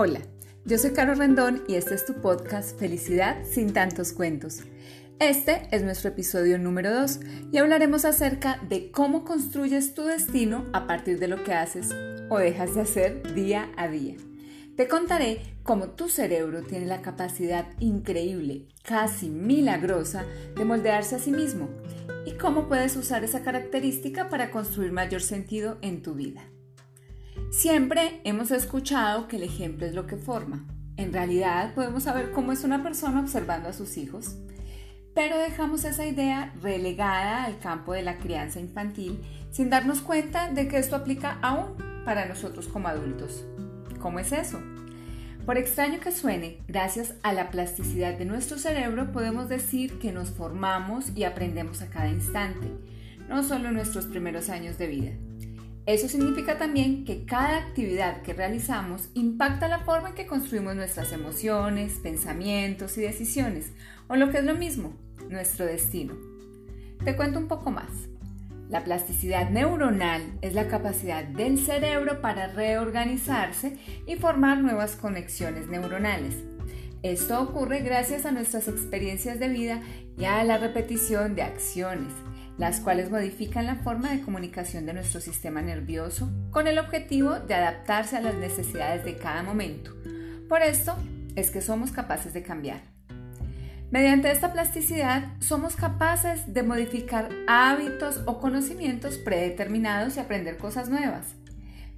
Hola, yo soy Caro Rendón y este es tu podcast Felicidad sin tantos cuentos. Este es nuestro episodio número 2 y hablaremos acerca de cómo construyes tu destino a partir de lo que haces o dejas de hacer día a día. Te contaré cómo tu cerebro tiene la capacidad increíble, casi milagrosa, de moldearse a sí mismo y cómo puedes usar esa característica para construir mayor sentido en tu vida. Siempre hemos escuchado que el ejemplo es lo que forma. En realidad podemos saber cómo es una persona observando a sus hijos, pero dejamos esa idea relegada al campo de la crianza infantil sin darnos cuenta de que esto aplica aún para nosotros como adultos. ¿Cómo es eso? Por extraño que suene, gracias a la plasticidad de nuestro cerebro podemos decir que nos formamos y aprendemos a cada instante, no solo en nuestros primeros años de vida. Eso significa también que cada actividad que realizamos impacta la forma en que construimos nuestras emociones, pensamientos y decisiones, o lo que es lo mismo, nuestro destino. Te cuento un poco más. La plasticidad neuronal es la capacidad del cerebro para reorganizarse y formar nuevas conexiones neuronales. Esto ocurre gracias a nuestras experiencias de vida y a la repetición de acciones, las cuales modifican la forma de comunicación de nuestro sistema nervioso con el objetivo de adaptarse a las necesidades de cada momento. Por esto es que somos capaces de cambiar. Mediante esta plasticidad somos capaces de modificar hábitos o conocimientos predeterminados y aprender cosas nuevas.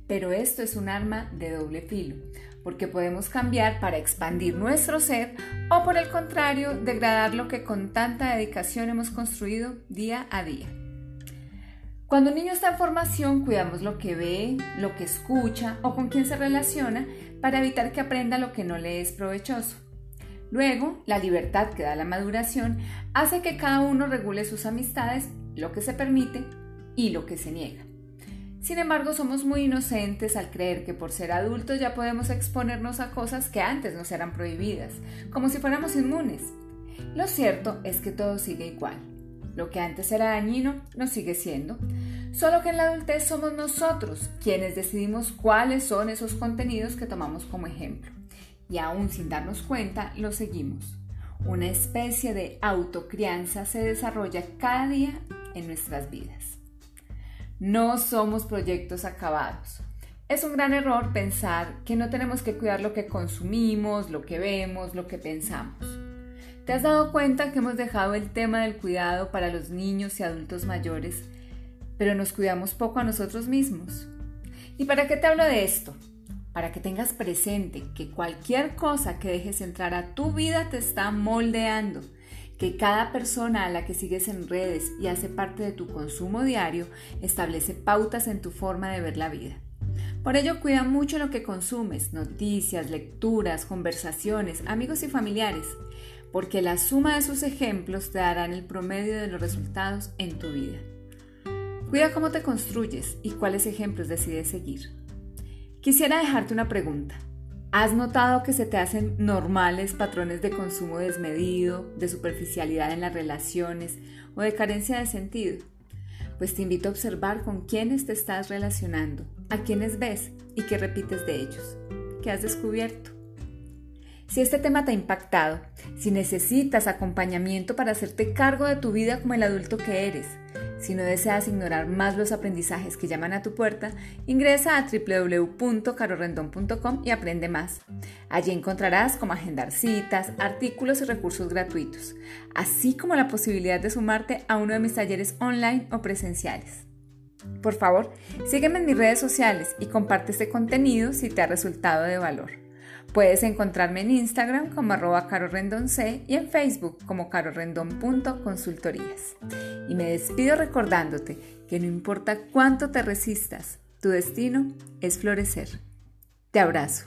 Pero esto es un arma de doble filo, porque podemos cambiar para expandir nuestro ser o por el contrario degradar lo que con tanta dedicación hemos construido día a día. Cuando un niño está en formación, cuidamos lo que ve, lo que escucha o con quién se relaciona para evitar que aprenda lo que no le es provechoso. Luego, la libertad que da la maduración hace que cada uno regule sus amistades, lo que se permite y lo que se niega. Sin embargo, somos muy inocentes al creer que por ser adultos ya podemos exponernos a cosas que antes nos eran prohibidas, como si fuéramos inmunes. Lo cierto es que todo sigue igual. Lo que antes era dañino no sigue siendo, solo que en la adultez somos nosotros quienes decidimos cuáles son esos contenidos que tomamos como ejemplo. Y aún sin darnos cuenta, los seguimos. Una especie de autocrianza se desarrolla cada día en nuestras vidas. No somos proyectos acabados. Es un gran error pensar que no tenemos que cuidar lo que consumimos, lo que vemos, lo que pensamos. ¿Te has dado cuenta que hemos dejado el tema del cuidado para los niños y adultos mayores, pero nos cuidamos poco a nosotros mismos? ¿Y para qué te hablo de esto? Para que tengas presente que cualquier cosa que dejes entrar a tu vida te está moldeando que cada persona a la que sigues en redes y hace parte de tu consumo diario establece pautas en tu forma de ver la vida. Por ello, cuida mucho lo que consumes, noticias, lecturas, conversaciones, amigos y familiares, porque la suma de sus ejemplos te darán el promedio de los resultados en tu vida. Cuida cómo te construyes y cuáles ejemplos decides seguir. Quisiera dejarte una pregunta. ¿Has notado que se te hacen normales patrones de consumo desmedido, de superficialidad en las relaciones o de carencia de sentido? Pues te invito a observar con quiénes te estás relacionando, a quiénes ves y qué repites de ellos. ¿Qué has descubierto? Si este tema te ha impactado, si necesitas acompañamiento para hacerte cargo de tu vida como el adulto que eres, si no deseas ignorar más los aprendizajes que llaman a tu puerta, ingresa a www.carorrendon.com y aprende más. Allí encontrarás cómo agendar citas, artículos y recursos gratuitos, así como la posibilidad de sumarte a uno de mis talleres online o presenciales. Por favor, sígueme en mis redes sociales y comparte este contenido si te ha resultado de valor. Puedes encontrarme en Instagram como arroba carorrendonc y en Facebook como carorrendon.consultorías. Y me despido recordándote que no importa cuánto te resistas, tu destino es florecer. Te abrazo.